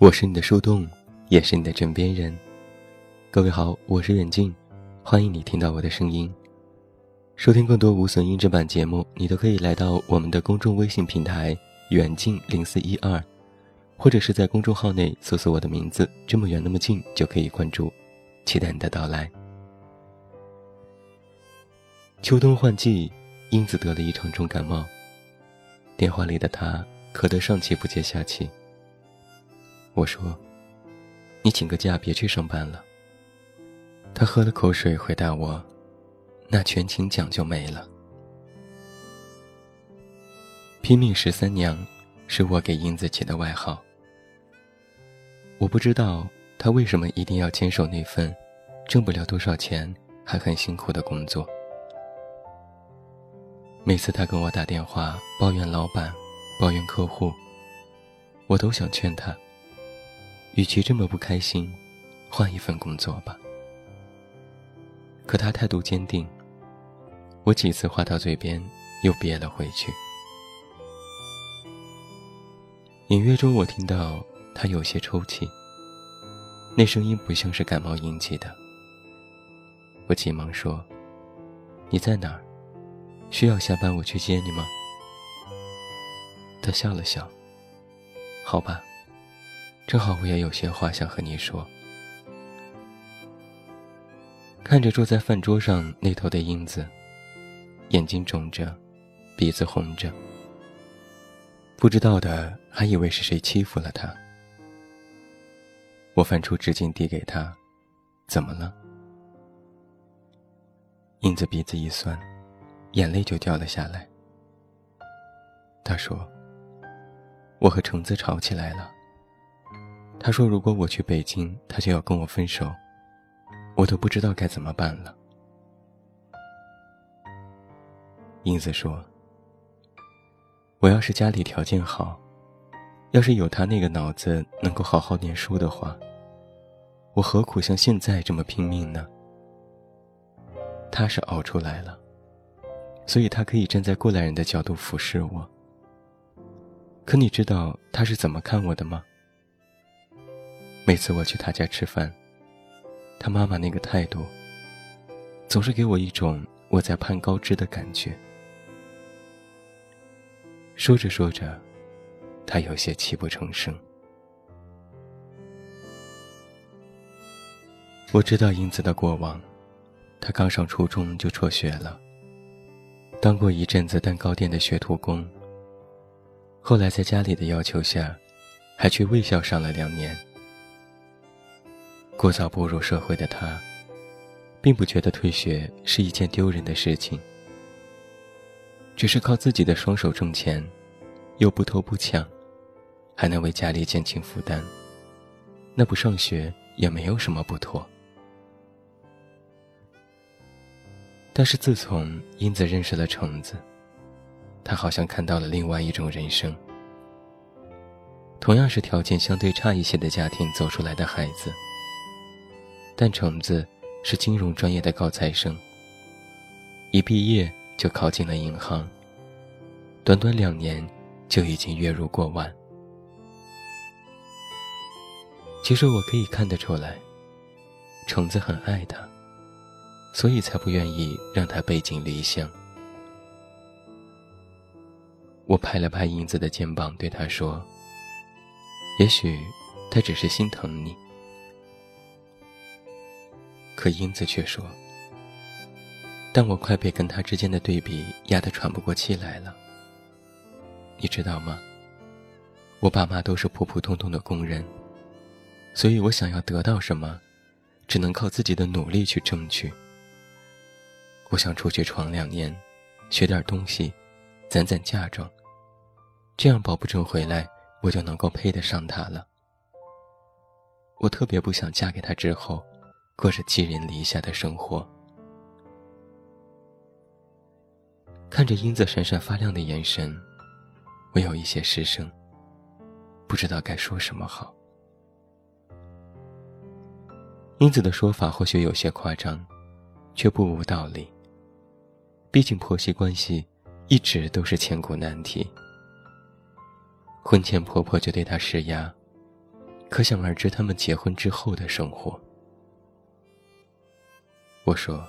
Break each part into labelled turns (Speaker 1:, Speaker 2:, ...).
Speaker 1: 我是你的树洞，也是你的枕边人。各位好，我是远近，欢迎你听到我的声音。收听更多无损音质版节目，你都可以来到我们的公众微信平台“远近零四一二”，或者是在公众号内搜索我的名字“这么远那么近”就可以关注。期待你的到来。秋冬换季，英子得了一场重感冒。电话里的他咳得上气不接下气。我说：“你请个假，别去上班了。”他喝了口水，回答我：“那全勤奖就没了。”拼命十三娘是我给英子起的外号。我不知道他为什么一定要坚守那份挣不了多少钱还很辛苦的工作。每次他跟我打电话抱怨老板、抱怨客户，我都想劝他。与其这么不开心，换一份工作吧。可他态度坚定，我几次话到嘴边又憋了回去。隐约中，我听到他有些抽泣，那声音不像是感冒引起的。我急忙说：“你在哪儿？需要下班我去接你吗？”他笑了笑：“好吧。”正好我也有些话想和你说。看着坐在饭桌上那头的英子，眼睛肿着，鼻子红着，不知道的还以为是谁欺负了她。我翻出纸巾递给她，怎么了？英子鼻子一酸，眼泪就掉了下来。她说：“我和橙子吵起来了。”他说：“如果我去北京，他就要跟我分手，我都不知道该怎么办了。”英子说：“我要是家里条件好，要是有他那个脑子能够好好念书的话，我何苦像现在这么拼命呢？他是熬出来了，所以他可以站在过来人的角度俯视我。可你知道他是怎么看我的吗？”每次我去他家吃饭，他妈妈那个态度，总是给我一种我在攀高枝的感觉。说着说着，他有些泣不成声。我知道英子的过往，她刚上初中就辍学了，当过一阵子蛋糕店的学徒工，后来在家里的要求下，还去卫校上了两年。过早步入社会的他，并不觉得退学是一件丢人的事情。只是靠自己的双手挣钱，又不偷不抢，还能为家里减轻负担，那不上学也没有什么不妥。但是自从英子认识了橙子，他好像看到了另外一种人生。同样是条件相对差一些的家庭走出来的孩子。但橙子是金融专业的高材生，一毕业就考进了银行。短短两年，就已经月入过万。其实我可以看得出来，橙子很爱他，所以才不愿意让他背井离乡。我拍了拍英子的肩膀，对他说：“也许他只是心疼你。”可英子却说：“但我快被跟他之间的对比压得喘不过气来了。你知道吗？我爸妈都是普普通通的工人，所以我想要得到什么，只能靠自己的努力去争取。我想出去闯两年，学点东西，攒攒嫁妆，这样保不准回来，我就能够配得上他了。我特别不想嫁给他之后。”过着寄人篱下的生活，看着英子闪闪发亮的眼神，我有一些失声，不知道该说什么好。英子的说法或许有些夸张，却不无道理。毕竟婆媳关系一直都是千古难题。婚前婆婆就对她施压，可想而知他们结婚之后的生活。我说：“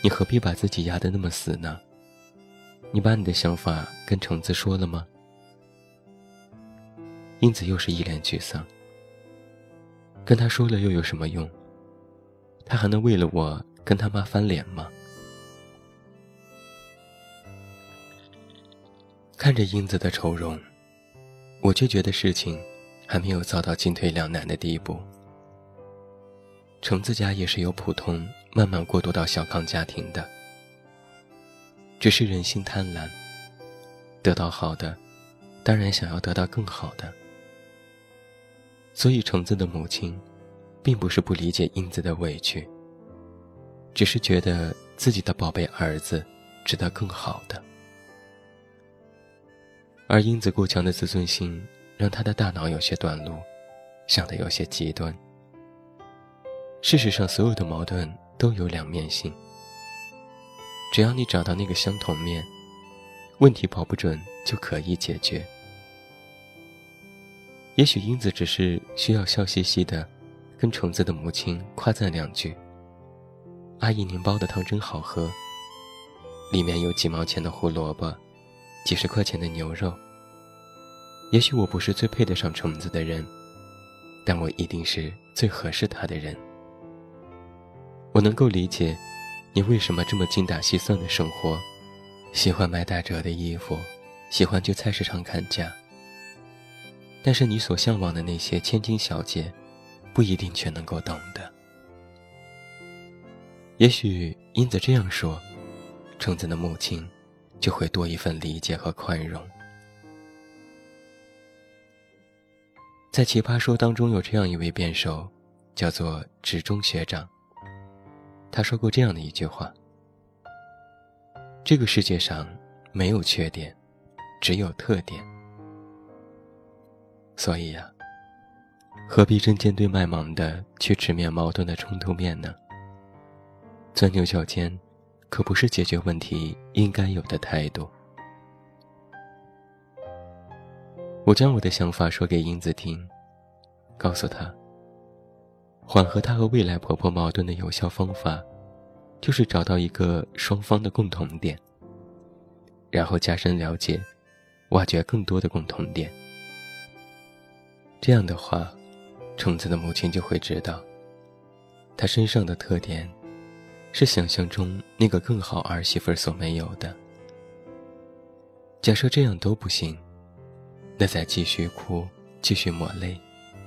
Speaker 1: 你何必把自己压得那么死呢？你把你的想法跟橙子说了吗？”英子又是一脸沮丧。跟他说了又有什么用？他还能为了我跟他妈翻脸吗？看着英子的愁容，我却觉得事情还没有糟到进退两难的地步。橙子家也是由普通慢慢过渡到小康家庭的，只是人性贪婪，得到好的，当然想要得到更好的。所以橙子的母亲，并不是不理解英子的委屈，只是觉得自己的宝贝儿子值得更好的。而英子过强的自尊心，让他的大脑有些短路，想得有些极端。事实上，所有的矛盾都有两面性。只要你找到那个相同面，问题保不准就可以解决。也许英子只是需要笑嘻嘻的，跟虫子的母亲夸赞两句：“阿姨，您煲的汤真好喝。”里面有几毛钱的胡萝卜，几十块钱的牛肉。也许我不是最配得上橙子的人，但我一定是最合适他的人。我能够理解，你为什么这么精打细算的生活，喜欢买打折的衣服，喜欢去菜市场砍价。但是你所向往的那些千金小姐，不一定全能够懂的。也许英子这样说，橙子的母亲就会多一份理解和宽容。在《奇葩说》当中，有这样一位辩手，叫做职中学长。他说过这样的一句话：“这个世界上没有缺点，只有特点。”所以呀，何必针尖对麦芒的去直面矛盾的冲突面呢？钻牛角尖，可不是解决问题应该有的态度。我将我的想法说给英子听，告诉她，缓和她和未来婆婆矛盾的有效方法，就是找到一个双方的共同点，然后加深了解，挖掘更多的共同点。这样的话，橙子的母亲就会知道，她身上的特点，是想象中那个更好儿媳妇所没有的。假设这样都不行，那再继续哭，继续抹泪，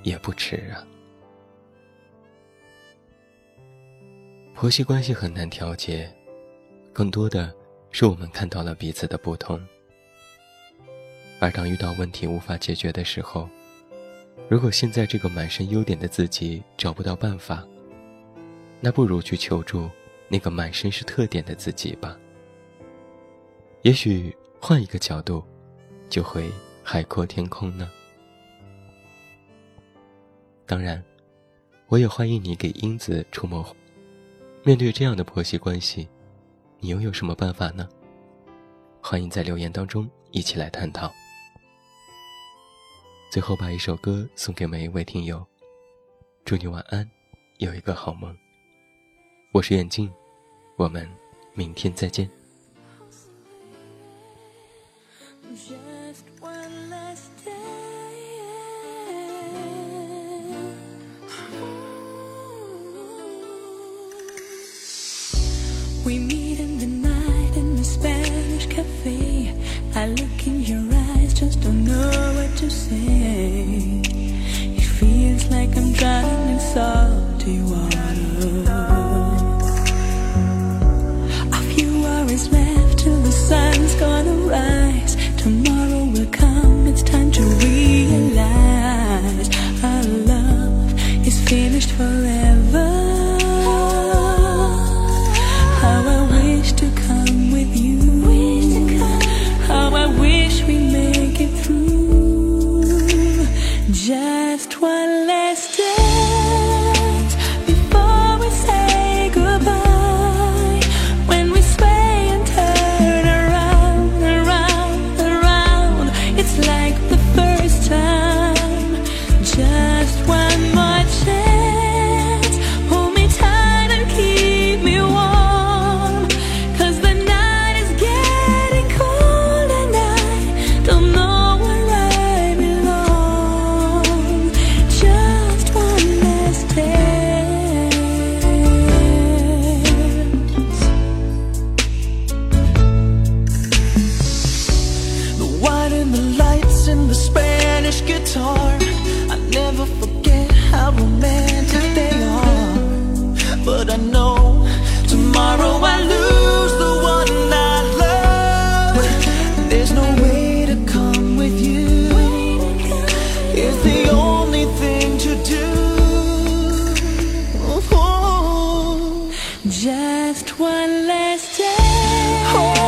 Speaker 1: 也不迟啊。婆媳关系很难调节，更多的是我们看到了彼此的不同，而当遇到问题无法解决的时候，如果现在这个满身优点的自己找不到办法，那不如去求助那个满身是特点的自己吧。也许换一个角度，就会海阔天空呢。当然，我也欢迎你给英子出谋。面对这样的婆媳关系，你又有什么办法呢？欢迎在留言当中一起来探讨。最后，把一首歌送给每一位听友，祝你晚安，有一个好梦。我是远镜，我们明天再见。
Speaker 2: the lights and the Spanish guitar. I never forget how romantic they are. But I know tomorrow I lose the one I love. There's no way to come with you. It's the only thing to do. Oh. Just one last day. oh.